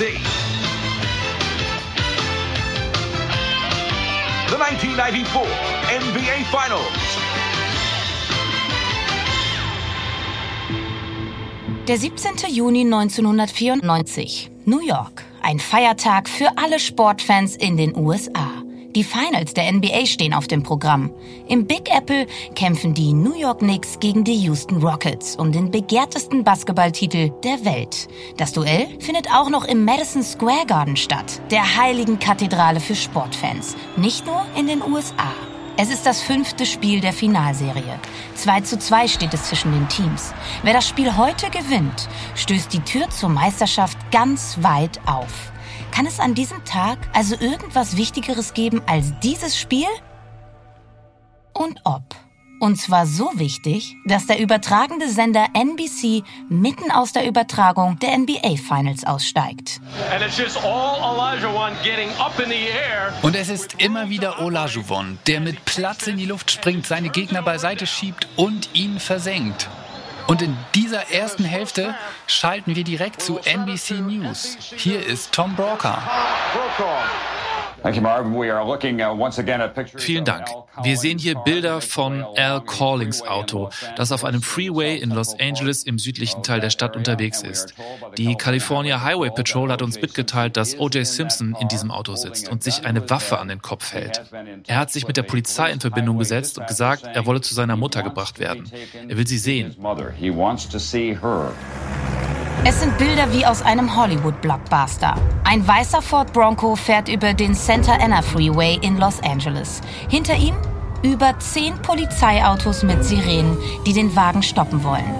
NBC. The 1994 NBA Finals. Der 17. Juni 1994, New York. Ein Feiertag für alle Sportfans in den USA. Die Finals der NBA stehen auf dem Programm. Im Big Apple kämpfen die New York Knicks gegen die Houston Rockets um den begehrtesten Basketballtitel der Welt. Das Duell findet auch noch im Madison Square Garden statt, der heiligen Kathedrale für Sportfans, nicht nur in den USA. Es ist das fünfte Spiel der Finalserie. 2 zu 2 steht es zwischen den Teams. Wer das Spiel heute gewinnt, stößt die Tür zur Meisterschaft ganz weit auf. Kann es an diesem Tag also irgendwas Wichtigeres geben als dieses Spiel? Und ob. Und zwar so wichtig, dass der übertragende Sender NBC mitten aus der Übertragung der NBA Finals aussteigt. Und es ist immer wieder Olajuwon, der mit Platz in die Luft springt, seine Gegner beiseite schiebt und ihn versenkt. Und in dieser ersten Hälfte schalten wir direkt zu NBC News. Hier ist Tom Brokaw. Uh, Vielen Dank. Wir sehen hier Bilder von Al Callings Auto, das auf einem Freeway in Los Angeles im südlichen Teil der Stadt unterwegs ist. Die California Highway Patrol hat uns mitgeteilt, dass O.J. Simpson in diesem Auto sitzt und sich eine Waffe an den Kopf hält. Er hat sich mit der Polizei in Verbindung gesetzt und gesagt, er wolle zu seiner Mutter gebracht werden. Er will sie sehen. Es sind Bilder wie aus einem Hollywood-Blockbuster. Ein weißer Ford Bronco fährt über den Santa Ana Freeway in Los Angeles. Hinter ihm über zehn Polizeiautos mit Sirenen, die den Wagen stoppen wollen.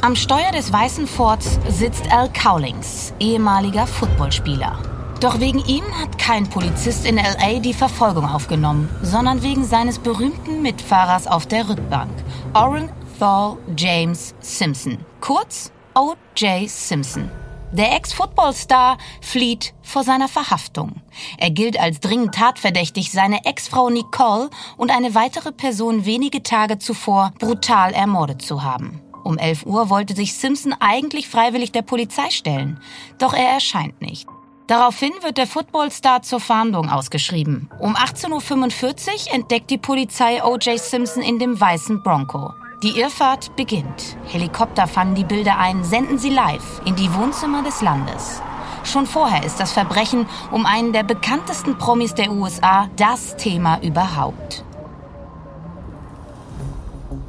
Am Steuer des weißen Fords sitzt Al Cowlings, ehemaliger Footballspieler. Doch wegen ihm hat kein Polizist in LA die Verfolgung aufgenommen, sondern wegen seines berühmten Mitfahrers auf der Rückbank, Oren Thor James Simpson. Kurz O.J. Simpson. Der Ex-Footballstar flieht vor seiner Verhaftung. Er gilt als dringend tatverdächtig, seine Ex-Frau Nicole und eine weitere Person wenige Tage zuvor brutal ermordet zu haben. Um 11 Uhr wollte sich Simpson eigentlich freiwillig der Polizei stellen, doch er erscheint nicht. Daraufhin wird der Footballstar zur Fahndung ausgeschrieben. Um 18.45 Uhr entdeckt die Polizei O.J. Simpson in dem weißen Bronco. Die Irrfahrt beginnt. Helikopter fangen die Bilder ein, senden sie live in die Wohnzimmer des Landes. Schon vorher ist das Verbrechen um einen der bekanntesten Promis der USA das Thema überhaupt.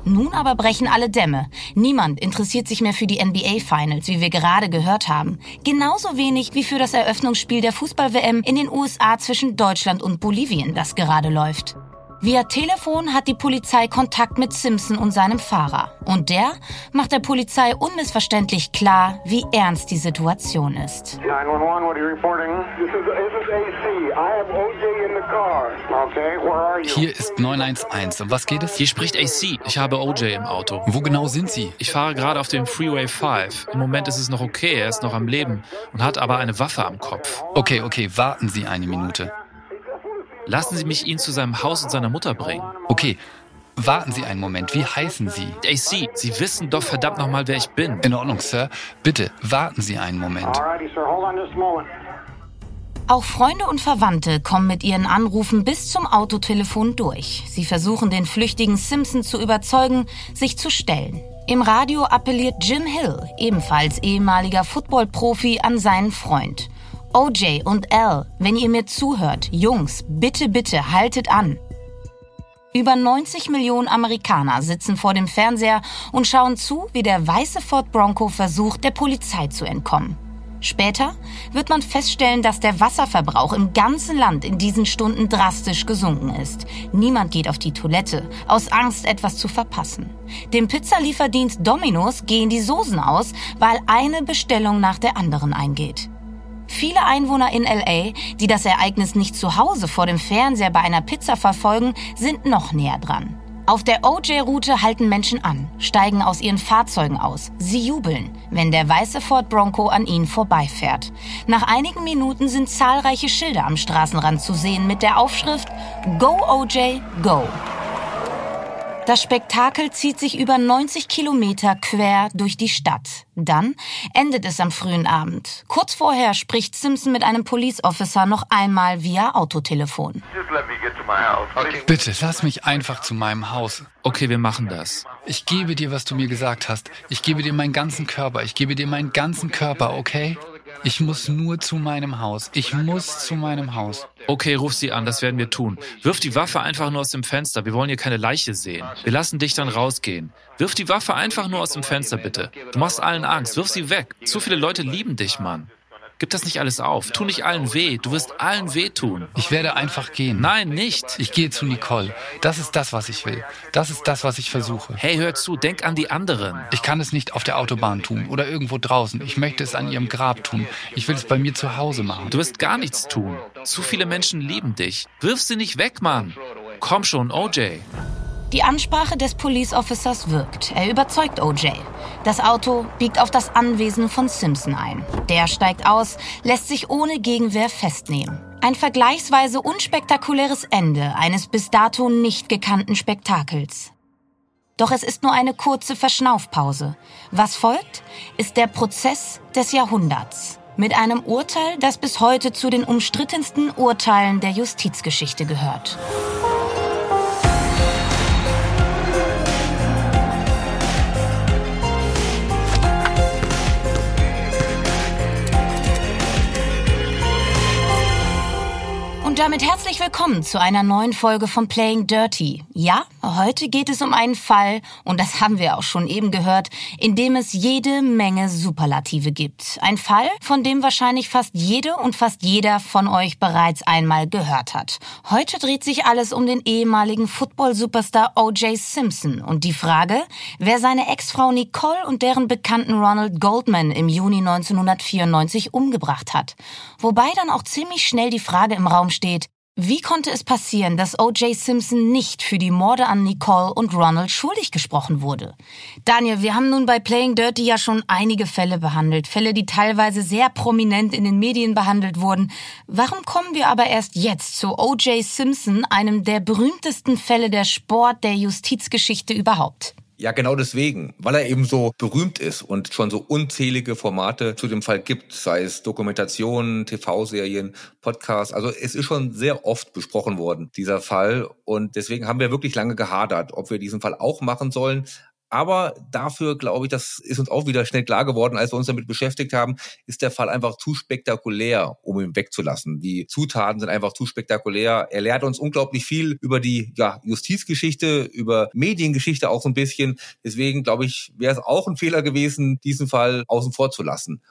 Nun aber brechen alle Dämme. Niemand interessiert sich mehr für die NBA Finals, wie wir gerade gehört haben. Genauso wenig wie für das Eröffnungsspiel der Fußball-WM in den USA zwischen Deutschland und Bolivien, das gerade läuft. Via Telefon hat die Polizei Kontakt mit Simpson und seinem Fahrer. Und der macht der Polizei unmissverständlich klar, wie ernst die Situation ist. 911, what are you reporting? This is, this is AC. I have OJ in the car. Okay, where are you? Hier ist 911. Um was geht es? Hier spricht AC. Ich habe OJ im Auto. Wo genau sind Sie? Ich fahre gerade auf dem Freeway 5. Im Moment ist es noch okay, er ist noch am Leben und hat aber eine Waffe am Kopf. Okay, okay, warten Sie eine Minute. Lassen Sie mich ihn zu seinem Haus und seiner Mutter bringen. Okay, warten Sie einen Moment. Wie heißen Sie? AC, Sie wissen doch verdammt nochmal, wer ich bin. In Ordnung, Sir. Bitte, warten Sie einen Moment. Auch Freunde und Verwandte kommen mit ihren Anrufen bis zum Autotelefon durch. Sie versuchen den flüchtigen Simpson zu überzeugen, sich zu stellen. Im Radio appelliert Jim Hill, ebenfalls ehemaliger Footballprofi, an seinen Freund. OJ und Al, wenn ihr mir zuhört, Jungs, bitte, bitte, haltet an. Über 90 Millionen Amerikaner sitzen vor dem Fernseher und schauen zu, wie der weiße Ford Bronco versucht, der Polizei zu entkommen. Später wird man feststellen, dass der Wasserverbrauch im ganzen Land in diesen Stunden drastisch gesunken ist. Niemand geht auf die Toilette, aus Angst, etwas zu verpassen. Dem Pizzalieferdienst Domino's gehen die Soßen aus, weil eine Bestellung nach der anderen eingeht. Viele Einwohner in LA, die das Ereignis nicht zu Hause vor dem Fernseher bei einer Pizza verfolgen, sind noch näher dran. Auf der OJ-Route halten Menschen an, steigen aus ihren Fahrzeugen aus. Sie jubeln, wenn der weiße Ford Bronco an ihnen vorbeifährt. Nach einigen Minuten sind zahlreiche Schilder am Straßenrand zu sehen mit der Aufschrift Go OJ, Go. Das Spektakel zieht sich über 90 Kilometer quer durch die Stadt. Dann endet es am frühen Abend. Kurz vorher spricht Simpson mit einem Police Officer noch einmal via Autotelefon. Bitte, lass mich einfach zu meinem Haus. Okay, wir machen das. Ich gebe dir, was du mir gesagt hast. Ich gebe dir meinen ganzen Körper. Ich gebe dir meinen ganzen Körper, okay? Ich muss nur zu meinem Haus. Ich muss zu meinem Haus. Okay, ruf sie an, das werden wir tun. Wirf die Waffe einfach nur aus dem Fenster. Wir wollen hier keine Leiche sehen. Wir lassen dich dann rausgehen. Wirf die Waffe einfach nur aus dem Fenster, bitte. Du machst allen Angst. Wirf sie weg. Zu viele Leute lieben dich, Mann. Gib das nicht alles auf. Tu nicht allen weh. Du wirst allen weh tun. Ich werde einfach gehen. Nein, nicht. Ich gehe zu Nicole. Das ist das, was ich will. Das ist das, was ich versuche. Hey, hör zu. Denk an die anderen. Ich kann es nicht auf der Autobahn tun oder irgendwo draußen. Ich möchte es an ihrem Grab tun. Ich will es bei mir zu Hause machen. Du wirst gar nichts tun. Zu viele Menschen lieben dich. Wirf sie nicht weg, Mann. Komm schon, OJ. Die Ansprache des Police Officers wirkt. Er überzeugt OJ. Das Auto biegt auf das Anwesen von Simpson ein. Der steigt aus, lässt sich ohne Gegenwehr festnehmen. Ein vergleichsweise unspektakuläres Ende eines bis dato nicht gekannten Spektakels. Doch es ist nur eine kurze Verschnaufpause. Was folgt, ist der Prozess des Jahrhunderts. Mit einem Urteil, das bis heute zu den umstrittensten Urteilen der Justizgeschichte gehört. Und damit herzlich willkommen zu einer neuen Folge von Playing Dirty. Ja, heute geht es um einen Fall, und das haben wir auch schon eben gehört, in dem es jede Menge Superlative gibt. Ein Fall, von dem wahrscheinlich fast jede und fast jeder von euch bereits einmal gehört hat. Heute dreht sich alles um den ehemaligen Football-Superstar O.J. Simpson und die Frage, wer seine Ex-Frau Nicole und deren Bekannten Ronald Goldman im Juni 1994 umgebracht hat. Wobei dann auch ziemlich schnell die Frage im Raum steht, wie konnte es passieren, dass O.J. Simpson nicht für die Morde an Nicole und Ronald schuldig gesprochen wurde? Daniel, wir haben nun bei Playing Dirty ja schon einige Fälle behandelt, Fälle, die teilweise sehr prominent in den Medien behandelt wurden. Warum kommen wir aber erst jetzt zu O.J. Simpson, einem der berühmtesten Fälle der Sport, der Justizgeschichte überhaupt? Ja, genau deswegen, weil er eben so berühmt ist und schon so unzählige Formate zu dem Fall gibt, sei es Dokumentationen, TV-Serien, Podcasts. Also es ist schon sehr oft besprochen worden, dieser Fall. Und deswegen haben wir wirklich lange gehadert, ob wir diesen Fall auch machen sollen. Aber dafür, glaube ich, das ist uns auch wieder schnell klar geworden, als wir uns damit beschäftigt haben, ist der Fall einfach zu spektakulär, um ihn wegzulassen. Die Zutaten sind einfach zu spektakulär. Er lehrt uns unglaublich viel über die ja, Justizgeschichte, über Mediengeschichte auch so ein bisschen. Deswegen, glaube ich, wäre es auch ein Fehler gewesen, diesen Fall außen vor zu lassen.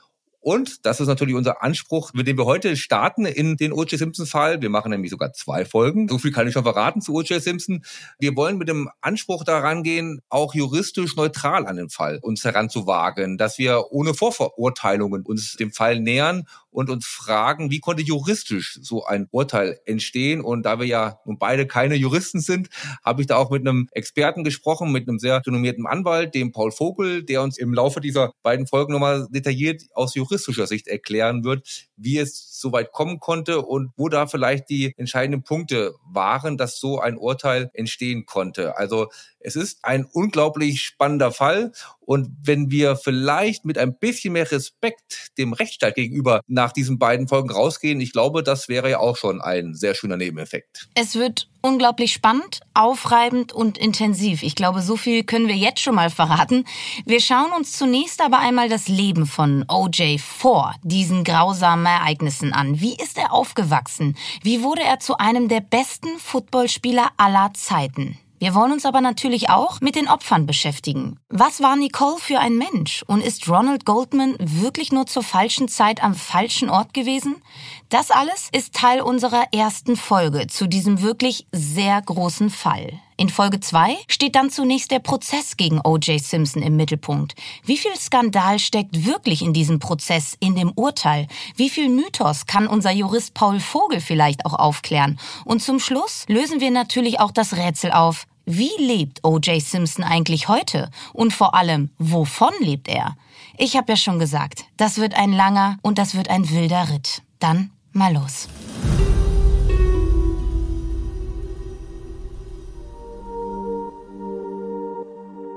Und das ist natürlich unser Anspruch, mit dem wir heute starten in den O.J. Simpson-Fall. Wir machen nämlich sogar zwei Folgen. So viel kann ich schon verraten zu O.J. Simpson. Wir wollen mit dem Anspruch daran gehen, auch juristisch neutral an den Fall uns heranzuwagen, dass wir ohne Vorverurteilungen uns dem Fall nähern und uns fragen, wie konnte juristisch so ein Urteil entstehen? Und da wir ja nun beide keine Juristen sind, habe ich da auch mit einem Experten gesprochen, mit einem sehr renommierten Anwalt, dem Paul Vogel, der uns im Laufe dieser beiden Folgen nochmal detailliert aus juristischer Sicht erklären wird, wie es so weit kommen konnte und wo da vielleicht die entscheidenden Punkte waren, dass so ein Urteil entstehen konnte. Also es ist ein unglaublich spannender Fall. Und wenn wir vielleicht mit ein bisschen mehr Respekt dem Rechtsstaat gegenüber nach diesen beiden Folgen rausgehen, ich glaube, das wäre ja auch schon ein sehr schöner Nebeneffekt. Es wird unglaublich spannend, aufreibend und intensiv. Ich glaube, so viel können wir jetzt schon mal verraten. Wir schauen uns zunächst aber einmal das Leben von OJ vor diesen grausamen Ereignissen an. Wie ist er aufgewachsen? Wie wurde er zu einem der besten Footballspieler aller Zeiten? Wir wollen uns aber natürlich auch mit den Opfern beschäftigen. Was war Nicole für ein Mensch? Und ist Ronald Goldman wirklich nur zur falschen Zeit am falschen Ort gewesen? Das alles ist Teil unserer ersten Folge zu diesem wirklich sehr großen Fall. In Folge 2 steht dann zunächst der Prozess gegen O.J. Simpson im Mittelpunkt. Wie viel Skandal steckt wirklich in diesem Prozess, in dem Urteil? Wie viel Mythos kann unser Jurist Paul Vogel vielleicht auch aufklären? Und zum Schluss lösen wir natürlich auch das Rätsel auf. Wie lebt O.J. Simpson eigentlich heute? Und vor allem, wovon lebt er? Ich habe ja schon gesagt, das wird ein langer und das wird ein wilder Ritt. Dann mal los.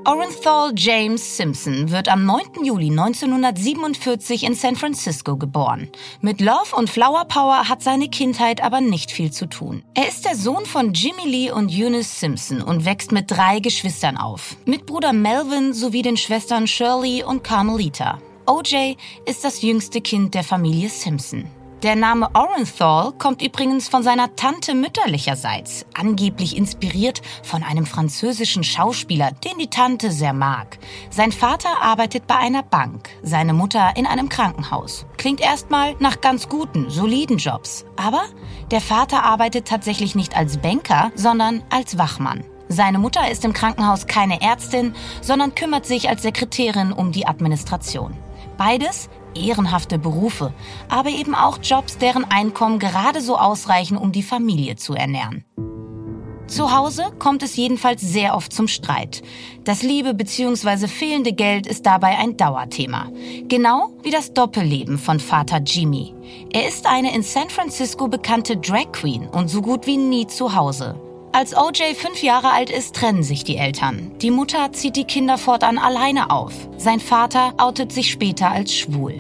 Orenthal James Simpson wird am 9. Juli 1947 in San Francisco geboren. Mit Love und Flower Power hat seine Kindheit aber nicht viel zu tun. Er ist der Sohn von Jimmy Lee und Eunice Simpson und wächst mit drei Geschwistern auf. Mit Bruder Melvin sowie den Schwestern Shirley und Carmelita. OJ ist das jüngste Kind der Familie Simpson. Der Name Orenthal kommt übrigens von seiner Tante mütterlicherseits, angeblich inspiriert von einem französischen Schauspieler, den die Tante sehr mag. Sein Vater arbeitet bei einer Bank, seine Mutter in einem Krankenhaus. Klingt erstmal nach ganz guten, soliden Jobs. Aber der Vater arbeitet tatsächlich nicht als Banker, sondern als Wachmann. Seine Mutter ist im Krankenhaus keine Ärztin, sondern kümmert sich als Sekretärin um die Administration. Beides ehrenhafte Berufe, aber eben auch Jobs, deren Einkommen gerade so ausreichen, um die Familie zu ernähren. Zu Hause kommt es jedenfalls sehr oft zum Streit. Das liebe bzw. fehlende Geld ist dabei ein Dauerthema. Genau wie das Doppelleben von Vater Jimmy. Er ist eine in San Francisco bekannte Drag Queen und so gut wie nie zu Hause. Als OJ fünf Jahre alt ist, trennen sich die Eltern. Die Mutter zieht die Kinder fortan alleine auf. Sein Vater outet sich später als schwul.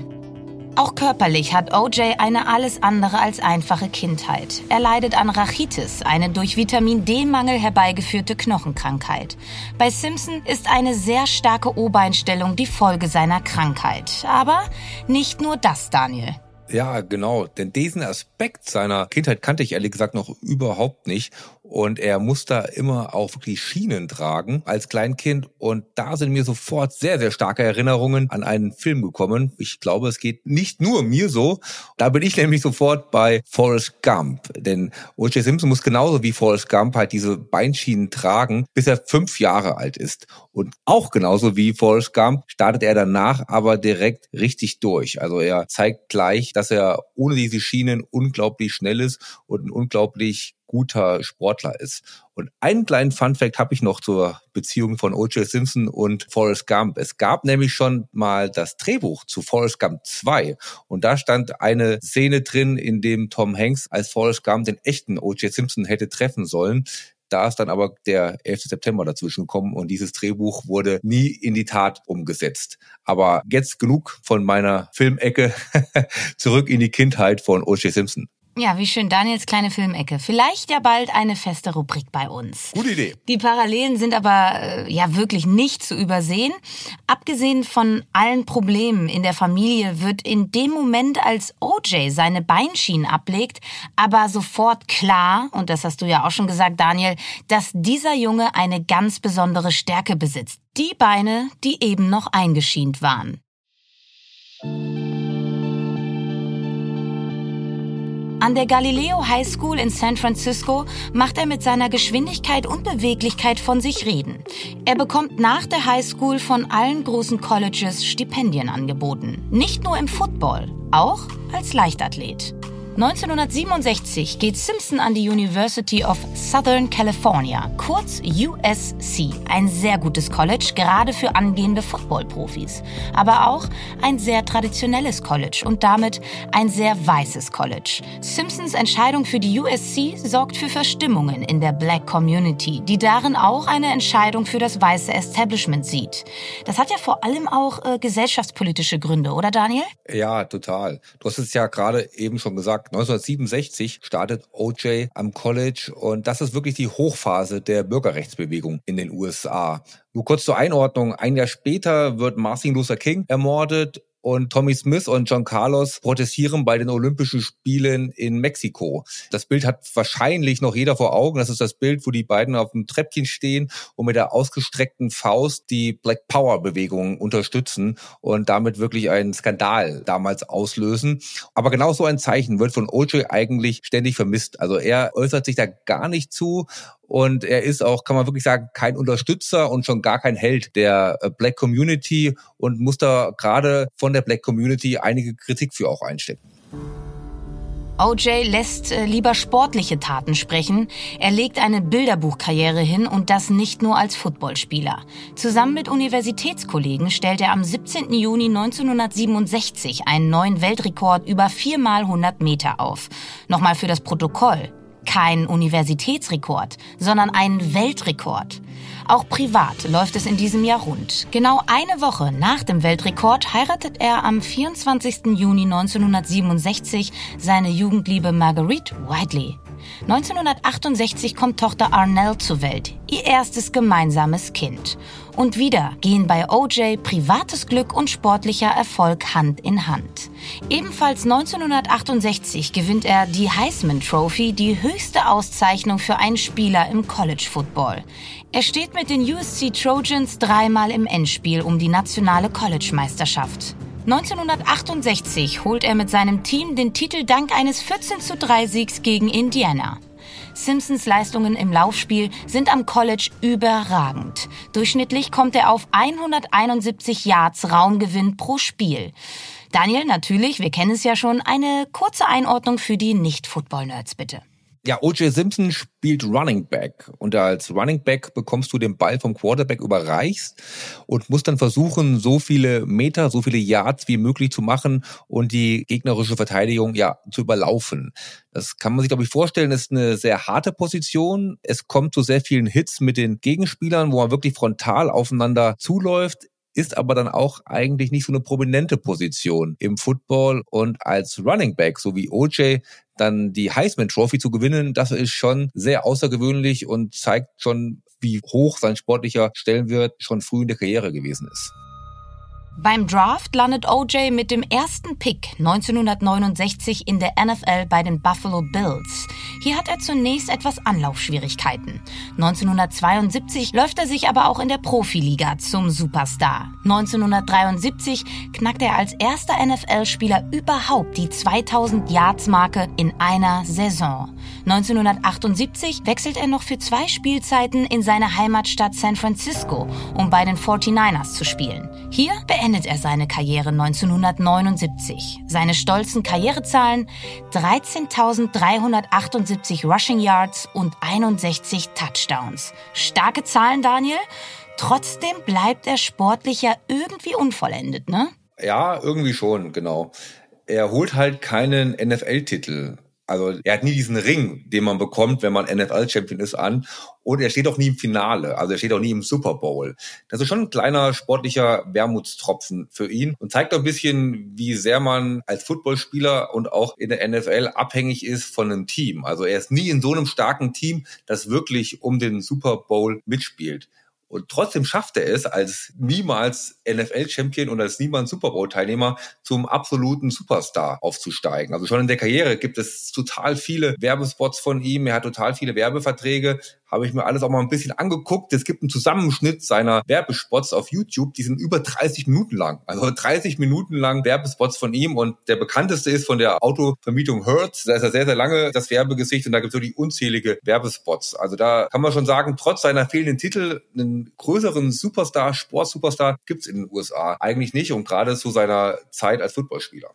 Auch körperlich hat OJ eine alles andere als einfache Kindheit. Er leidet an Rachitis, eine durch Vitamin D-Mangel herbeigeführte Knochenkrankheit. Bei Simpson ist eine sehr starke O-Beinstellung die Folge seiner Krankheit. Aber nicht nur das, Daniel. Ja, genau. Denn diesen Aspekt seiner Kindheit kannte ich ehrlich gesagt noch überhaupt nicht. Und er muss da immer auch wirklich Schienen tragen als Kleinkind. Und da sind mir sofort sehr, sehr starke Erinnerungen an einen Film gekommen. Ich glaube, es geht nicht nur mir so. Da bin ich nämlich sofort bei Forrest Gump. Denn O.J. Simpson muss genauso wie Forrest Gump halt diese Beinschienen tragen, bis er fünf Jahre alt ist. Und auch genauso wie Forrest Gump startet er danach aber direkt richtig durch. Also er zeigt gleich, dass er ohne diese Schienen unglaublich schnell ist und ein unglaublich guter Sportler ist. Und einen kleinen Funfact habe ich noch zur Beziehung von O.J. Simpson und Forrest Gump. Es gab nämlich schon mal das Drehbuch zu Forrest Gump 2 und da stand eine Szene drin, in dem Tom Hanks als Forrest Gump den echten O.J. Simpson hätte treffen sollen. Da ist dann aber der 11. September dazwischen gekommen und dieses Drehbuch wurde nie in die Tat umgesetzt. Aber jetzt genug von meiner Filmecke zurück in die Kindheit von O.J. Simpson. Ja, wie schön, Daniels kleine Filmecke. Vielleicht ja bald eine feste Rubrik bei uns. Gute Idee. Die Parallelen sind aber äh, ja wirklich nicht zu übersehen. Abgesehen von allen Problemen in der Familie wird in dem Moment, als OJ seine Beinschienen ablegt, aber sofort klar, und das hast du ja auch schon gesagt, Daniel, dass dieser Junge eine ganz besondere Stärke besitzt. Die Beine, die eben noch eingeschient waren. An der Galileo High School in San Francisco macht er mit seiner Geschwindigkeit und Beweglichkeit von sich reden. Er bekommt nach der High School von allen großen Colleges Stipendien angeboten. Nicht nur im Football, auch als Leichtathlet. 1967 geht Simpson an die University of Southern California, kurz USC. Ein sehr gutes College, gerade für angehende Football-Profis. Aber auch ein sehr traditionelles College und damit ein sehr weißes College. Simpsons Entscheidung für die USC sorgt für Verstimmungen in der Black Community, die darin auch eine Entscheidung für das weiße Establishment sieht. Das hat ja vor allem auch äh, gesellschaftspolitische Gründe, oder Daniel? Ja, total. Du hast es ja gerade eben schon gesagt, 1967 startet OJ am College und das ist wirklich die Hochphase der Bürgerrechtsbewegung in den USA. Nur kurz zur Einordnung. Ein Jahr später wird Martin Luther King ermordet und Tommy Smith und John Carlos protestieren bei den Olympischen Spielen in Mexiko. Das Bild hat wahrscheinlich noch jeder vor Augen. Das ist das Bild, wo die beiden auf dem Treppchen stehen und mit der ausgestreckten Faust die Black Power Bewegung unterstützen und damit wirklich einen Skandal damals auslösen. Aber genau so ein Zeichen wird von OJ eigentlich ständig vermisst. Also er äußert sich da gar nicht zu und er ist auch, kann man wirklich sagen, kein Unterstützer und schon gar kein Held der äh, Black Community und muss da gerade von der Black Community einige Kritik für auch einstecken. OJ lässt äh, lieber sportliche Taten sprechen. Er legt eine Bilderbuchkarriere hin und das nicht nur als Footballspieler. Zusammen mit Universitätskollegen stellt er am 17. Juni 1967 einen neuen Weltrekord über 4 mal 100 Meter auf. Nochmal für das Protokoll. Kein Universitätsrekord, sondern ein Weltrekord. Auch privat läuft es in diesem Jahr rund. Genau eine Woche nach dem Weltrekord heiratet er am 24. Juni 1967 seine Jugendliebe Marguerite Whiteley. 1968 kommt Tochter Arnell zur Welt, ihr erstes gemeinsames Kind. Und wieder gehen bei OJ privates Glück und sportlicher Erfolg Hand in Hand. Ebenfalls 1968 gewinnt er die Heisman Trophy, die höchste Auszeichnung für einen Spieler im College Football. Er steht mit den USC Trojans dreimal im Endspiel um die nationale College-Meisterschaft. 1968 holt er mit seinem Team den Titel dank eines 14 zu 3 Siegs gegen Indiana. Simpsons Leistungen im Laufspiel sind am College überragend. Durchschnittlich kommt er auf 171 Yards Raumgewinn pro Spiel. Daniel, natürlich, wir kennen es ja schon, eine kurze Einordnung für die Nicht-Football-Nerds bitte. Ja, O.J. Simpson spielt Running Back und als Running Back bekommst du den Ball vom Quarterback überreichst und musst dann versuchen, so viele Meter, so viele Yards wie möglich zu machen und die gegnerische Verteidigung ja zu überlaufen. Das kann man sich, glaube ich, vorstellen, ist eine sehr harte Position. Es kommt zu sehr vielen Hits mit den Gegenspielern, wo man wirklich frontal aufeinander zuläuft ist aber dann auch eigentlich nicht so eine prominente Position im Football und als Running Back, so wie OJ, dann die Heisman Trophy zu gewinnen, das ist schon sehr außergewöhnlich und zeigt schon, wie hoch sein sportlicher Stellenwert schon früh in der Karriere gewesen ist. Beim Draft landet OJ mit dem ersten Pick 1969 in der NFL bei den Buffalo Bills. Hier hat er zunächst etwas Anlaufschwierigkeiten. 1972 läuft er sich aber auch in der Profiliga zum Superstar. 1973 knackt er als erster NFL-Spieler überhaupt die 2000 Yards-Marke in einer Saison. 1978 wechselt er noch für zwei Spielzeiten in seine Heimatstadt San Francisco, um bei den 49ers zu spielen. Hier beendet er seine Karriere 1979. Seine stolzen Karrierezahlen 13.378 Rushing Yards und 61 Touchdowns. Starke Zahlen, Daniel. Trotzdem bleibt er sportlich ja irgendwie unvollendet, ne? Ja, irgendwie schon, genau. Er holt halt keinen NFL-Titel. Also er hat nie diesen Ring, den man bekommt, wenn man NFL-Champion ist, an. Und er steht auch nie im Finale. Also er steht auch nie im Super Bowl. Das ist schon ein kleiner sportlicher Wermutstropfen für ihn und zeigt auch ein bisschen, wie sehr man als Footballspieler und auch in der NFL abhängig ist von einem Team. Also er ist nie in so einem starken Team, das wirklich um den Super Bowl mitspielt. Und trotzdem schafft er es als niemals NFL-Champion und als niemals Super Bowl-Teilnehmer zum absoluten Superstar aufzusteigen. Also schon in der Karriere gibt es total viele Werbespots von ihm. Er hat total viele Werbeverträge habe ich mir alles auch mal ein bisschen angeguckt. Es gibt einen Zusammenschnitt seiner Werbespots auf YouTube, die sind über 30 Minuten lang. Also 30 Minuten lang Werbespots von ihm und der bekannteste ist von der Autovermietung Hertz. Da ist er sehr, sehr lange das Werbegesicht und da gibt es wirklich unzählige Werbespots. Also da kann man schon sagen, trotz seiner fehlenden Titel, einen größeren Superstar, Sportsuperstar gibt es in den USA eigentlich nicht und gerade zu seiner Zeit als Footballspieler.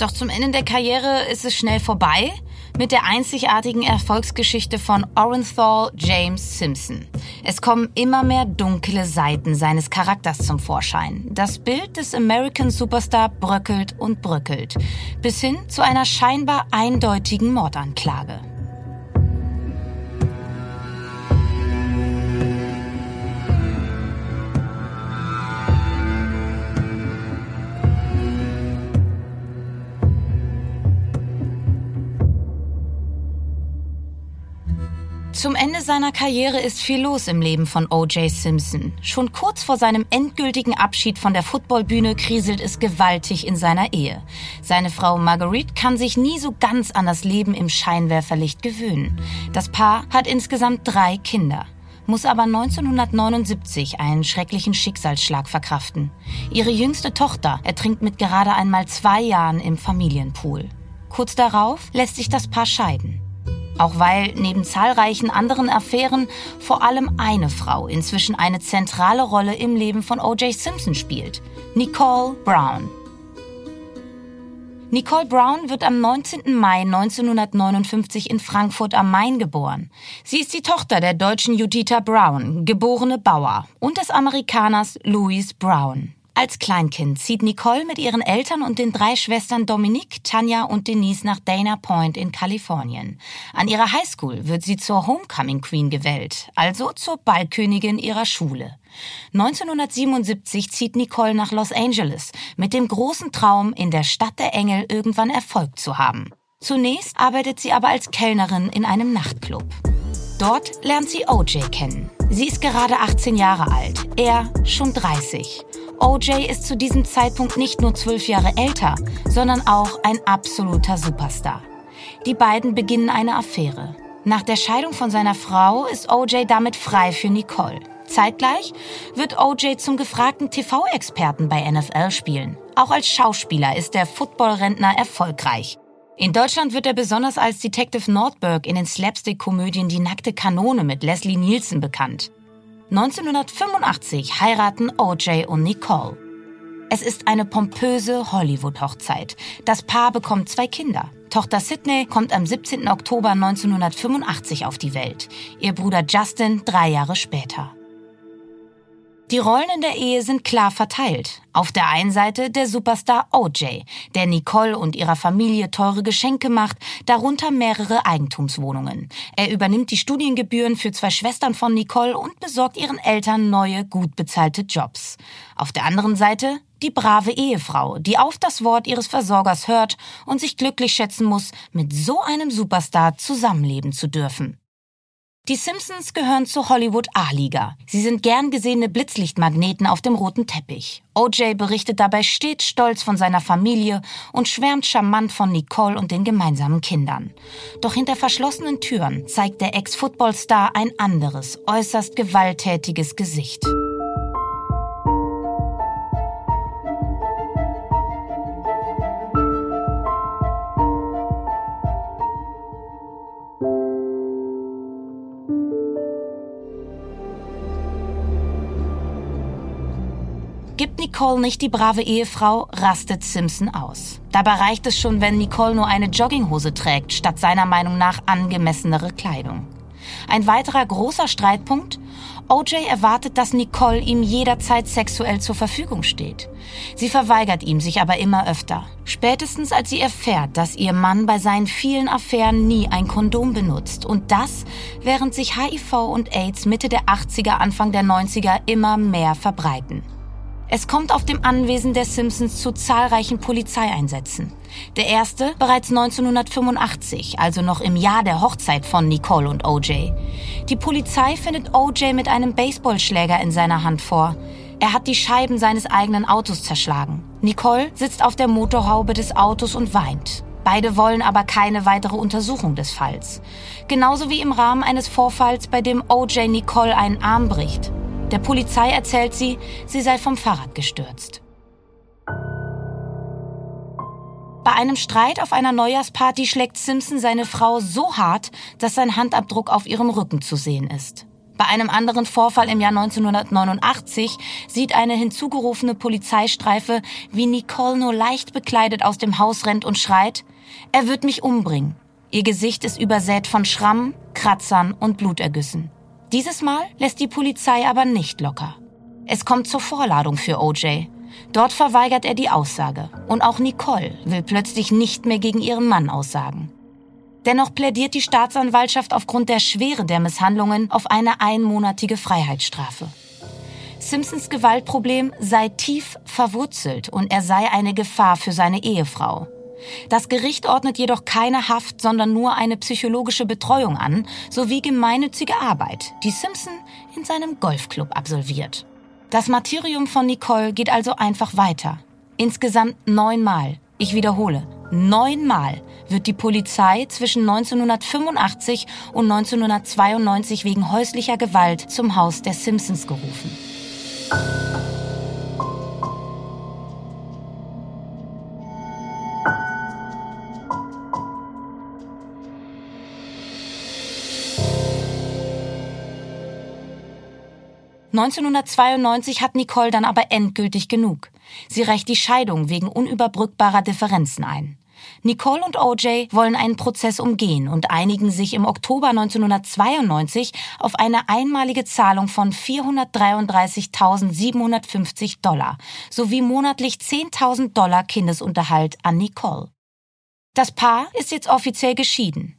Doch zum Ende der Karriere ist es schnell vorbei mit der einzigartigen Erfolgsgeschichte von Orenthal James Simpson. Es kommen immer mehr dunkle Seiten seines Charakters zum Vorschein. Das Bild des American Superstar bröckelt und bröckelt, bis hin zu einer scheinbar eindeutigen Mordanklage. Zum Ende seiner Karriere ist viel los im Leben von O.J. Simpson. Schon kurz vor seinem endgültigen Abschied von der Footballbühne kriselt es gewaltig in seiner Ehe. Seine Frau Marguerite kann sich nie so ganz an das Leben im Scheinwerferlicht gewöhnen. Das Paar hat insgesamt drei Kinder muss aber 1979 einen schrecklichen Schicksalsschlag verkraften. Ihre jüngste Tochter ertrinkt mit gerade einmal zwei Jahren im Familienpool. Kurz darauf lässt sich das Paar scheiden. Auch weil neben zahlreichen anderen Affären vor allem eine Frau inzwischen eine zentrale Rolle im Leben von O.J. Simpson spielt. Nicole Brown. Nicole Brown wird am 19. Mai 1959 in Frankfurt am Main geboren. Sie ist die Tochter der deutschen Juditha Brown, geborene Bauer, und des Amerikaners Louis Brown. Als Kleinkind zieht Nicole mit ihren Eltern und den drei Schwestern Dominique, Tanja und Denise nach Dana Point in Kalifornien. An ihrer Highschool wird sie zur Homecoming Queen gewählt, also zur Ballkönigin ihrer Schule. 1977 zieht Nicole nach Los Angeles mit dem großen Traum, in der Stadt der Engel irgendwann Erfolg zu haben. Zunächst arbeitet sie aber als Kellnerin in einem Nachtclub. Dort lernt sie OJ kennen. Sie ist gerade 18 Jahre alt, er schon 30. OJ ist zu diesem Zeitpunkt nicht nur zwölf Jahre älter, sondern auch ein absoluter Superstar. Die beiden beginnen eine Affäre. Nach der Scheidung von seiner Frau ist OJ damit frei für Nicole. Zeitgleich wird OJ zum gefragten TV-Experten bei NFL spielen. Auch als Schauspieler ist der Footballrentner erfolgreich. In Deutschland wird er besonders als Detective Nordberg in den Slapstick-Komödien Die nackte Kanone mit Leslie Nielsen bekannt. 1985 heiraten OJ und Nicole. Es ist eine pompöse Hollywood-Hochzeit. Das Paar bekommt zwei Kinder. Tochter Sydney kommt am 17. Oktober 1985 auf die Welt. Ihr Bruder Justin drei Jahre später. Die Rollen in der Ehe sind klar verteilt. Auf der einen Seite der Superstar OJ, der Nicole und ihrer Familie teure Geschenke macht, darunter mehrere Eigentumswohnungen. Er übernimmt die Studiengebühren für zwei Schwestern von Nicole und besorgt ihren Eltern neue, gut bezahlte Jobs. Auf der anderen Seite die brave Ehefrau, die auf das Wort ihres Versorgers hört und sich glücklich schätzen muss, mit so einem Superstar zusammenleben zu dürfen. Die Simpsons gehören zur Hollywood A-Liga. Sie sind gern gesehene Blitzlichtmagneten auf dem roten Teppich. OJ berichtet dabei stets stolz von seiner Familie und schwärmt charmant von Nicole und den gemeinsamen Kindern. Doch hinter verschlossenen Türen zeigt der Ex-Footballstar ein anderes, äußerst gewalttätiges Gesicht. Nicole nicht die brave Ehefrau, rastet Simpson aus. Dabei reicht es schon, wenn Nicole nur eine Jogginghose trägt, statt seiner Meinung nach angemessenere Kleidung. Ein weiterer großer Streitpunkt? OJ erwartet, dass Nicole ihm jederzeit sexuell zur Verfügung steht. Sie verweigert ihm sich aber immer öfter. Spätestens als sie erfährt, dass ihr Mann bei seinen vielen Affären nie ein Kondom benutzt. Und das, während sich HIV und AIDS Mitte der 80er, Anfang der 90er immer mehr verbreiten. Es kommt auf dem Anwesen der Simpsons zu zahlreichen Polizeieinsätzen. Der erste bereits 1985, also noch im Jahr der Hochzeit von Nicole und OJ. Die Polizei findet OJ mit einem Baseballschläger in seiner Hand vor. Er hat die Scheiben seines eigenen Autos zerschlagen. Nicole sitzt auf der Motorhaube des Autos und weint. Beide wollen aber keine weitere Untersuchung des Falls. Genauso wie im Rahmen eines Vorfalls, bei dem OJ Nicole einen Arm bricht. Der Polizei erzählt sie, sie sei vom Fahrrad gestürzt. Bei einem Streit auf einer Neujahrsparty schlägt Simpson seine Frau so hart, dass sein Handabdruck auf ihrem Rücken zu sehen ist. Bei einem anderen Vorfall im Jahr 1989 sieht eine hinzugerufene Polizeistreife, wie Nicole nur leicht bekleidet aus dem Haus rennt und schreit, er wird mich umbringen. Ihr Gesicht ist übersät von Schrammen, Kratzern und Blutergüssen. Dieses Mal lässt die Polizei aber nicht locker. Es kommt zur Vorladung für OJ. Dort verweigert er die Aussage. Und auch Nicole will plötzlich nicht mehr gegen ihren Mann aussagen. Dennoch plädiert die Staatsanwaltschaft aufgrund der Schwere der Misshandlungen auf eine einmonatige Freiheitsstrafe. Simpsons Gewaltproblem sei tief verwurzelt und er sei eine Gefahr für seine Ehefrau. Das Gericht ordnet jedoch keine Haft, sondern nur eine psychologische Betreuung an, sowie gemeinnützige Arbeit, die Simpson in seinem Golfclub absolviert. Das Martyrium von Nicole geht also einfach weiter. Insgesamt neunmal, ich wiederhole, neunmal wird die Polizei zwischen 1985 und 1992 wegen häuslicher Gewalt zum Haus der Simpsons gerufen. 1992 hat Nicole dann aber endgültig genug. Sie reicht die Scheidung wegen unüberbrückbarer Differenzen ein. Nicole und OJ wollen einen Prozess umgehen und einigen sich im Oktober 1992 auf eine einmalige Zahlung von 433.750 Dollar sowie monatlich 10.000 Dollar Kindesunterhalt an Nicole. Das Paar ist jetzt offiziell geschieden.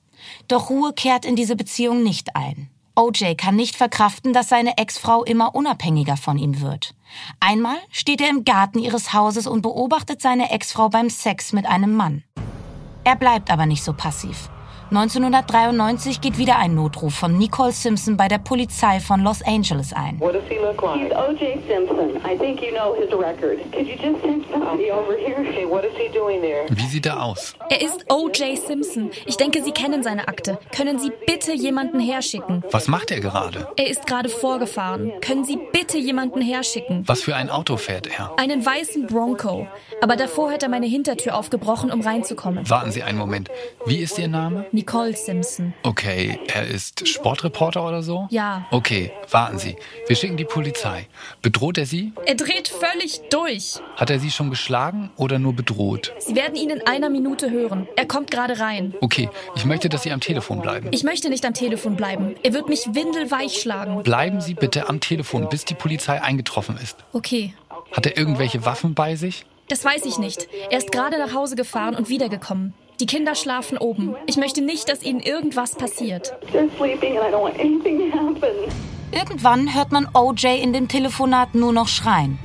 Doch Ruhe kehrt in diese Beziehung nicht ein. OJ kann nicht verkraften, dass seine Ex-Frau immer unabhängiger von ihm wird. Einmal steht er im Garten ihres Hauses und beobachtet seine Ex-Frau beim Sex mit einem Mann. Er bleibt aber nicht so passiv. 1993 geht wieder ein Notruf von Nicole Simpson bei der Polizei von Los Angeles ein. What does he look like? He's O.J. Simpson. I think you know his record. Could you just send somebody over here? Okay, what is he doing there? Wie sieht er aus? Er ist O.J. Simpson. Ich denke, Sie kennen seine Akte. Können Sie bitte jemanden herschicken? Was macht er gerade? Er ist gerade vorgefahren. Können Sie bitte jemanden herschicken? Was für ein Auto fährt er? Einen weißen Bronco. Aber davor hat er meine Hintertür aufgebrochen, um reinzukommen. Warten Sie einen Moment. Wie ist Ihr Name? Nicole Simpson. Okay, er ist Sportreporter oder so? Ja. Okay, warten Sie. Wir schicken die Polizei. Bedroht er Sie? Er dreht völlig durch. Hat er Sie schon geschlagen oder nur bedroht? Sie werden ihn in einer Minute hören. Er kommt gerade rein. Okay, ich möchte, dass Sie am Telefon bleiben. Ich möchte nicht am Telefon bleiben. Er wird mich windelweich schlagen. Bleiben Sie bitte am Telefon, bis die Polizei eingetroffen ist. Okay. Hat er irgendwelche Waffen bei sich? Das weiß ich nicht. Er ist gerade nach Hause gefahren und wiedergekommen. Die Kinder schlafen oben. Ich möchte nicht, dass ihnen irgendwas passiert. Irgendwann hört man OJ in dem Telefonat nur noch schreien.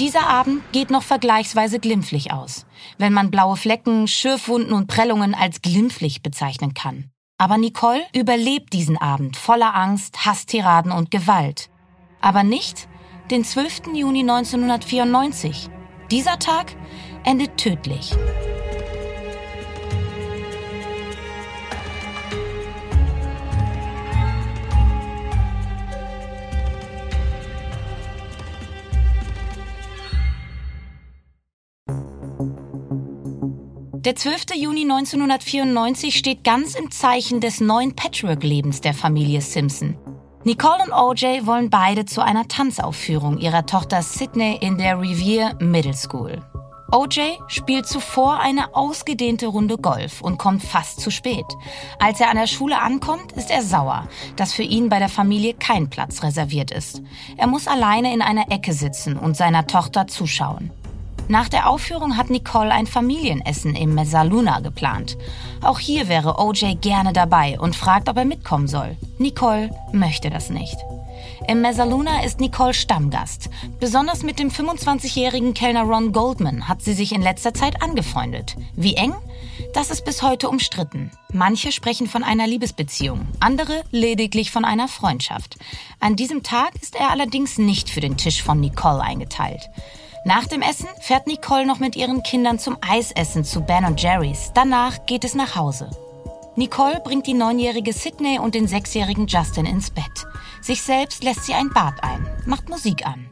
Dieser Abend geht noch vergleichsweise glimpflich aus, wenn man blaue Flecken, Schürfwunden und Prellungen als glimpflich bezeichnen kann. Aber Nicole überlebt diesen Abend voller Angst, Hasstiraden und Gewalt. Aber nicht den 12. Juni 1994. Dieser Tag endet tödlich. Der 12. Juni 1994 steht ganz im Zeichen des neuen Patchwork-Lebens der Familie Simpson. Nicole und OJ wollen beide zu einer Tanzaufführung ihrer Tochter Sydney in der Revere Middle School. OJ spielt zuvor eine ausgedehnte Runde Golf und kommt fast zu spät. Als er an der Schule ankommt, ist er sauer, dass für ihn bei der Familie kein Platz reserviert ist. Er muss alleine in einer Ecke sitzen und seiner Tochter zuschauen. Nach der Aufführung hat Nicole ein Familienessen im Mezzaluna geplant. Auch hier wäre OJ gerne dabei und fragt, ob er mitkommen soll. Nicole möchte das nicht. Im Mezzaluna ist Nicole Stammgast. Besonders mit dem 25-jährigen Kellner Ron Goldman hat sie sich in letzter Zeit angefreundet. Wie eng? Das ist bis heute umstritten. Manche sprechen von einer Liebesbeziehung, andere lediglich von einer Freundschaft. An diesem Tag ist er allerdings nicht für den Tisch von Nicole eingeteilt. Nach dem Essen fährt Nicole noch mit ihren Kindern zum Eisessen zu Ben Jerry's. Danach geht es nach Hause. Nicole bringt die neunjährige Sydney und den sechsjährigen Justin ins Bett. Sich selbst lässt sie ein Bad ein, macht Musik an.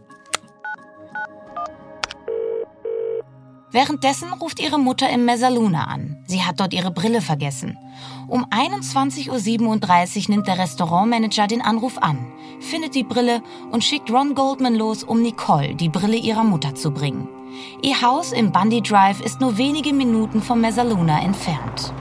Währenddessen ruft ihre Mutter im Mezzaluna an. Sie hat dort ihre Brille vergessen. Um 21.37 Uhr nimmt der Restaurantmanager den Anruf an, findet die Brille und schickt Ron Goldman los, um Nicole die Brille ihrer Mutter zu bringen. Ihr Haus im Bundy Drive ist nur wenige Minuten vom Mezzaluna entfernt.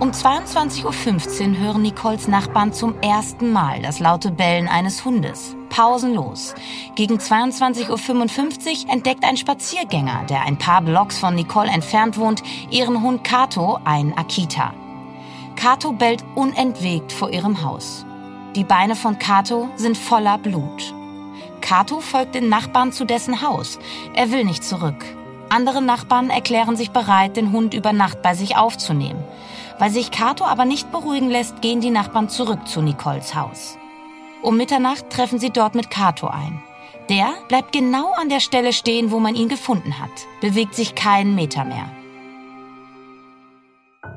Um 22.15 Uhr hören Nicoles Nachbarn zum ersten Mal das laute Bellen eines Hundes. Pausenlos. Gegen 22.55 Uhr entdeckt ein Spaziergänger, der ein paar Blocks von Nicole entfernt wohnt, ihren Hund Kato, ein Akita. Kato bellt unentwegt vor ihrem Haus. Die Beine von Kato sind voller Blut. Kato folgt den Nachbarn zu dessen Haus. Er will nicht zurück. Andere Nachbarn erklären sich bereit, den Hund über Nacht bei sich aufzunehmen. Weil sich Kato aber nicht beruhigen lässt, gehen die Nachbarn zurück zu Nicoles Haus. Um Mitternacht treffen sie dort mit Kato ein. Der bleibt genau an der Stelle stehen, wo man ihn gefunden hat, bewegt sich keinen Meter mehr.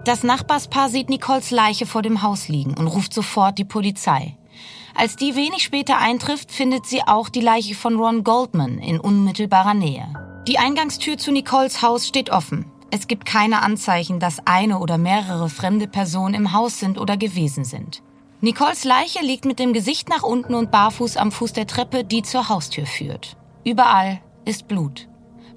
Das Nachbarspaar sieht Nicoles Leiche vor dem Haus liegen und ruft sofort die Polizei. Als die wenig später eintrifft, findet sie auch die Leiche von Ron Goldman in unmittelbarer Nähe. Die Eingangstür zu Nicoles Haus steht offen. Es gibt keine Anzeichen, dass eine oder mehrere fremde Personen im Haus sind oder gewesen sind. Nicoles Leiche liegt mit dem Gesicht nach unten und barfuß am Fuß der Treppe, die zur Haustür führt. Überall ist Blut.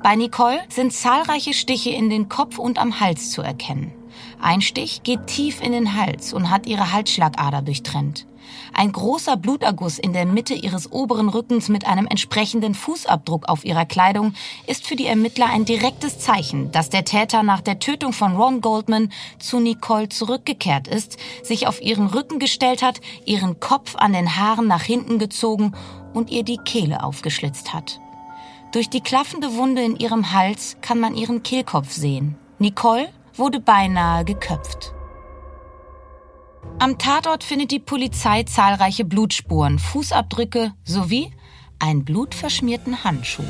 Bei Nicole sind zahlreiche Stiche in den Kopf und am Hals zu erkennen. Ein Stich geht tief in den Hals und hat ihre Halsschlagader durchtrennt. Ein großer Bluterguss in der Mitte ihres oberen Rückens mit einem entsprechenden Fußabdruck auf ihrer Kleidung ist für die Ermittler ein direktes Zeichen, dass der Täter nach der Tötung von Ron Goldman zu Nicole zurückgekehrt ist, sich auf ihren Rücken gestellt hat, ihren Kopf an den Haaren nach hinten gezogen und ihr die Kehle aufgeschlitzt hat. Durch die klaffende Wunde in ihrem Hals kann man ihren Kehlkopf sehen. Nicole wurde beinahe geköpft. Am Tatort findet die Polizei zahlreiche Blutspuren, Fußabdrücke sowie einen blutverschmierten Handschuh.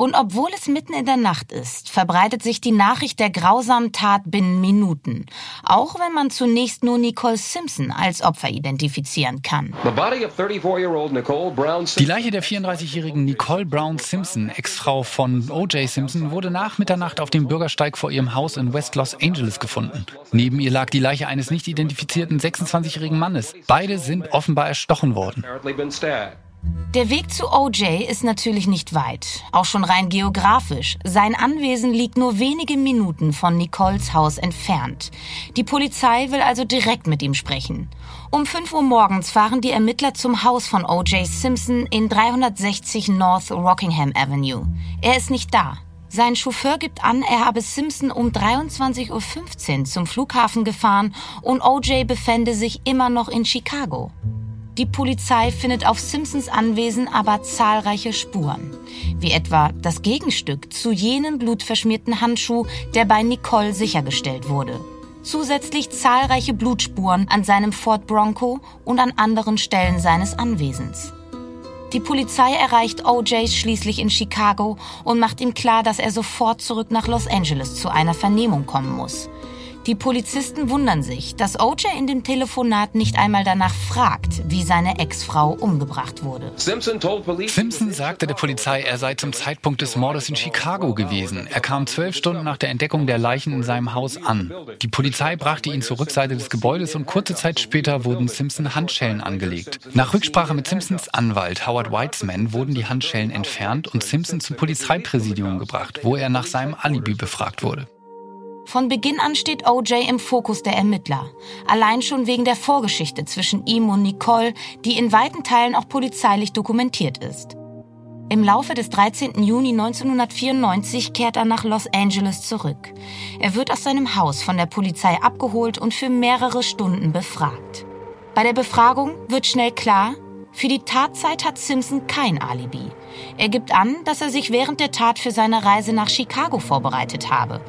Und obwohl es mitten in der Nacht ist, verbreitet sich die Nachricht der grausamen Tat binnen Minuten. Auch wenn man zunächst nur Nicole Simpson als Opfer identifizieren kann. Die Leiche der 34-jährigen Nicole Brown Simpson, Ex-Frau von O.J. Simpson, wurde nach Mitternacht auf dem Bürgersteig vor ihrem Haus in West Los Angeles gefunden. Neben ihr lag die Leiche eines nicht identifizierten 26-jährigen Mannes. Beide sind offenbar erstochen worden. Der Weg zu OJ ist natürlich nicht weit, auch schon rein geografisch. Sein Anwesen liegt nur wenige Minuten von Nicoles Haus entfernt. Die Polizei will also direkt mit ihm sprechen. Um 5 Uhr morgens fahren die Ermittler zum Haus von OJ Simpson in 360 North Rockingham Avenue. Er ist nicht da. Sein Chauffeur gibt an, er habe Simpson um 23.15 Uhr zum Flughafen gefahren und OJ befände sich immer noch in Chicago. Die Polizei findet auf Simpsons Anwesen aber zahlreiche Spuren, wie etwa das Gegenstück zu jenem blutverschmierten Handschuh, der bei Nicole sichergestellt wurde. Zusätzlich zahlreiche Blutspuren an seinem Ford Bronco und an anderen Stellen seines Anwesens. Die Polizei erreicht OJ schließlich in Chicago und macht ihm klar, dass er sofort zurück nach Los Angeles zu einer Vernehmung kommen muss. Die Polizisten wundern sich, dass OJ in dem Telefonat nicht einmal danach fragt, wie seine Ex-Frau umgebracht wurde. Simpson sagte der Polizei, er sei zum Zeitpunkt des Mordes in Chicago gewesen. Er kam zwölf Stunden nach der Entdeckung der Leichen in seinem Haus an. Die Polizei brachte ihn zur Rückseite des Gebäudes und kurze Zeit später wurden Simpson Handschellen angelegt. Nach Rücksprache mit Simpsons Anwalt Howard Weitzman wurden die Handschellen entfernt und Simpson zum Polizeipräsidium gebracht, wo er nach seinem Alibi befragt wurde. Von Beginn an steht OJ im Fokus der Ermittler. Allein schon wegen der Vorgeschichte zwischen ihm und Nicole, die in weiten Teilen auch polizeilich dokumentiert ist. Im Laufe des 13. Juni 1994 kehrt er nach Los Angeles zurück. Er wird aus seinem Haus von der Polizei abgeholt und für mehrere Stunden befragt. Bei der Befragung wird schnell klar, für die Tatzeit hat Simpson kein Alibi. Er gibt an, dass er sich während der Tat für seine Reise nach Chicago vorbereitet habe.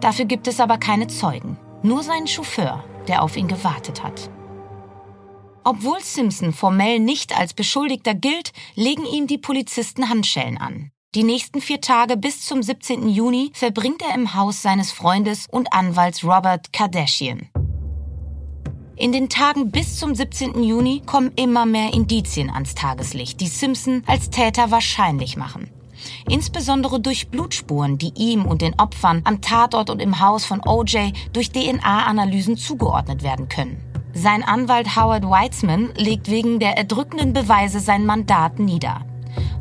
Dafür gibt es aber keine Zeugen, nur seinen Chauffeur, der auf ihn gewartet hat. Obwohl Simpson formell nicht als Beschuldigter gilt, legen ihm die Polizisten Handschellen an. Die nächsten vier Tage bis zum 17. Juni verbringt er im Haus seines Freundes und Anwalts Robert Kardashian. In den Tagen bis zum 17. Juni kommen immer mehr Indizien ans Tageslicht, die Simpson als Täter wahrscheinlich machen insbesondere durch Blutspuren, die ihm und den Opfern am Tatort und im Haus von OJ durch DNA-Analysen zugeordnet werden können. Sein Anwalt Howard Weitzman legt wegen der erdrückenden Beweise sein Mandat nieder.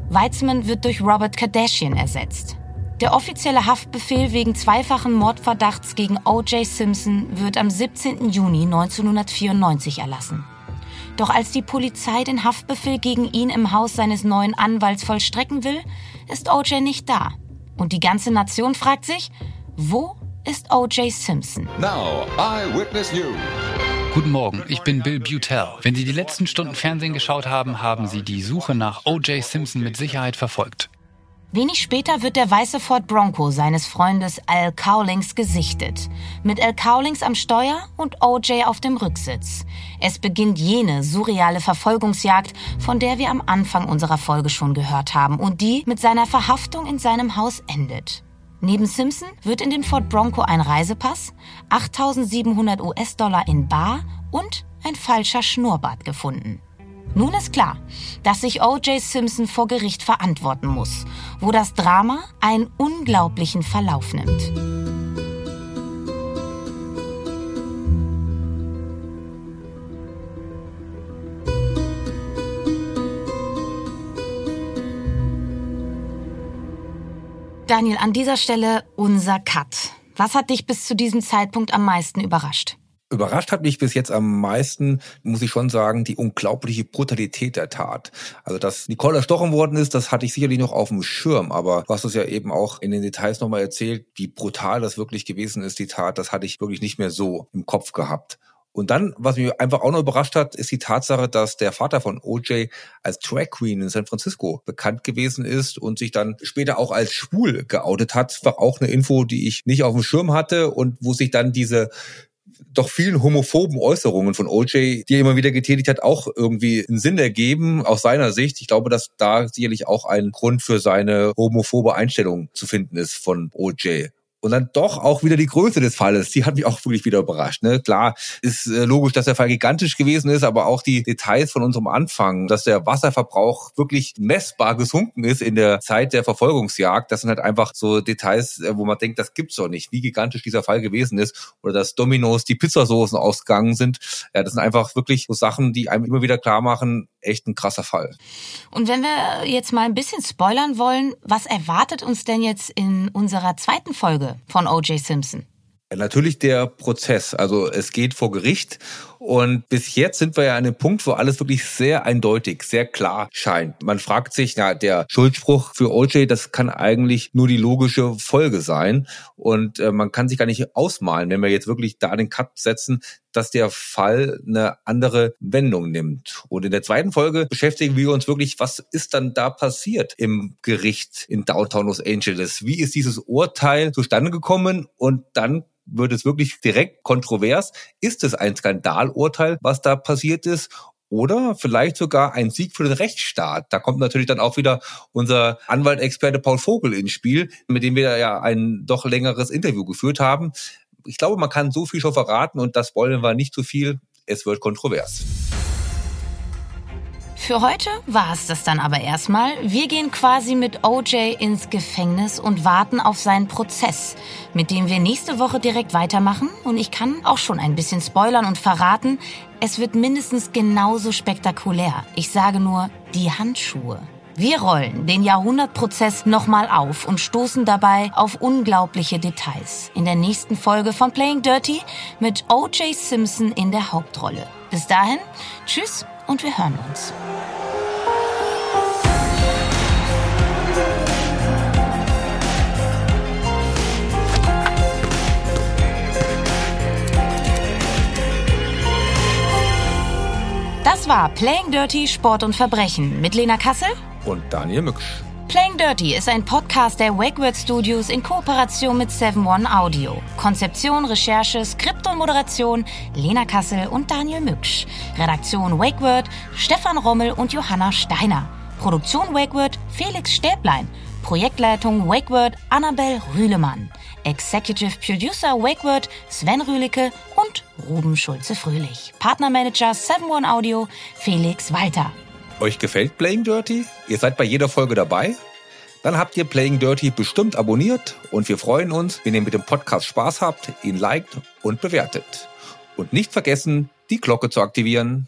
Weitzman wird durch Robert Kardashian ersetzt. Der offizielle Haftbefehl wegen zweifachen Mordverdachts gegen O.J. Simpson wird am 17. Juni 1994 erlassen. Doch als die Polizei den Haftbefehl gegen ihn im Haus seines neuen Anwalts vollstrecken will, ist OJ nicht da. Und die ganze Nation fragt sich, wo ist OJ Simpson? Now, Eyewitness News. Guten Morgen, ich bin Bill Butel. Wenn Sie die letzten Stunden Fernsehen geschaut haben, haben Sie die Suche nach O.J. Simpson mit Sicherheit verfolgt. Wenig später wird der weiße Ford Bronco seines Freundes Al Cowlings gesichtet. Mit Al Cowlings am Steuer und OJ auf dem Rücksitz. Es beginnt jene surreale Verfolgungsjagd, von der wir am Anfang unserer Folge schon gehört haben und die mit seiner Verhaftung in seinem Haus endet. Neben Simpson wird in dem Ford Bronco ein Reisepass, 8700 US-Dollar in Bar und ein falscher Schnurrbart gefunden. Nun ist klar, dass sich O.J. Simpson vor Gericht verantworten muss, wo das Drama einen unglaublichen Verlauf nimmt. Daniel, an dieser Stelle unser Cut. Was hat dich bis zu diesem Zeitpunkt am meisten überrascht? Überrascht hat mich bis jetzt am meisten, muss ich schon sagen, die unglaubliche Brutalität der Tat. Also, dass Nicole erstochen worden ist, das hatte ich sicherlich noch auf dem Schirm, aber du hast es ja eben auch in den Details nochmal erzählt, wie brutal das wirklich gewesen ist, die Tat, das hatte ich wirklich nicht mehr so im Kopf gehabt. Und dann, was mich einfach auch noch überrascht hat, ist die Tatsache, dass der Vater von OJ als Drag Queen in San Francisco bekannt gewesen ist und sich dann später auch als schwul geoutet hat. War auch eine Info, die ich nicht auf dem Schirm hatte und wo sich dann diese doch vielen homophoben Äußerungen von OJ, die er immer wieder getätigt hat, auch irgendwie einen Sinn ergeben aus seiner Sicht. Ich glaube, dass da sicherlich auch ein Grund für seine homophobe Einstellung zu finden ist von OJ. Und dann doch auch wieder die Größe des Falles, die hat mich auch wirklich wieder überrascht. Ne? Klar ist äh, logisch, dass der Fall gigantisch gewesen ist, aber auch die Details von unserem Anfang, dass der Wasserverbrauch wirklich messbar gesunken ist in der Zeit der Verfolgungsjagd, das sind halt einfach so Details, äh, wo man denkt, das gibt's doch nicht, wie gigantisch dieser Fall gewesen ist. Oder dass Dominos die Pizzasoßen ausgegangen sind. Ja, das sind einfach wirklich so Sachen, die einem immer wieder klar machen, echt ein krasser Fall. Und wenn wir jetzt mal ein bisschen spoilern wollen, was erwartet uns denn jetzt in unserer zweiten Folge? Von O.J. Simpson? Natürlich der Prozess. Also es geht vor Gericht und bis jetzt sind wir ja an dem Punkt, wo alles wirklich sehr eindeutig, sehr klar scheint. Man fragt sich, na, der Schuldspruch für OJ, das kann eigentlich nur die logische Folge sein. Und äh, man kann sich gar nicht ausmalen, wenn wir jetzt wirklich da den Cut setzen, dass der Fall eine andere Wendung nimmt. Und in der zweiten Folge beschäftigen wir uns wirklich, was ist dann da passiert im Gericht in Downtown Los Angeles? Wie ist dieses Urteil zustande gekommen? Und dann wird es wirklich direkt kontrovers. Ist es ein Skandalurteil, was da passiert ist? Oder vielleicht sogar ein Sieg für den Rechtsstaat. Da kommt natürlich dann auch wieder unser Anwaltexperte Paul Vogel ins Spiel, mit dem wir ja ein doch längeres Interview geführt haben. Ich glaube, man kann so viel schon verraten und das wollen wir nicht zu viel. Es wird kontrovers. Für heute war es das dann aber erstmal. Wir gehen quasi mit OJ ins Gefängnis und warten auf seinen Prozess, mit dem wir nächste Woche direkt weitermachen. Und ich kann auch schon ein bisschen spoilern und verraten, es wird mindestens genauso spektakulär. Ich sage nur die Handschuhe. Wir rollen den Jahrhundertprozess nochmal auf und stoßen dabei auf unglaubliche Details. In der nächsten Folge von Playing Dirty mit OJ Simpson in der Hauptrolle. Bis dahin, tschüss und wir hören uns. Das war Playing Dirty Sport und Verbrechen mit Lena Kassel und Daniel Mücksch. Playing Dirty ist ein Podcast der WakeWord Studios in Kooperation mit 7-One Audio. Konzeption, Recherche, Skript und Moderation Lena Kassel und Daniel Mücksch. Redaktion WakeWord Stefan Rommel und Johanna Steiner. Produktion WakeWord Felix Stäblein. Projektleitung WakeWord Annabel Rühlemann. Executive Producer WakeWord Sven Rühlicke und Ruben Schulze-Fröhlich. Partnermanager 7-One Audio Felix Walter. Euch gefällt Playing Dirty? Ihr seid bei jeder Folge dabei? Dann habt ihr Playing Dirty bestimmt abonniert und wir freuen uns, wenn ihr mit dem Podcast Spaß habt, ihn liked und bewertet. Und nicht vergessen, die Glocke zu aktivieren.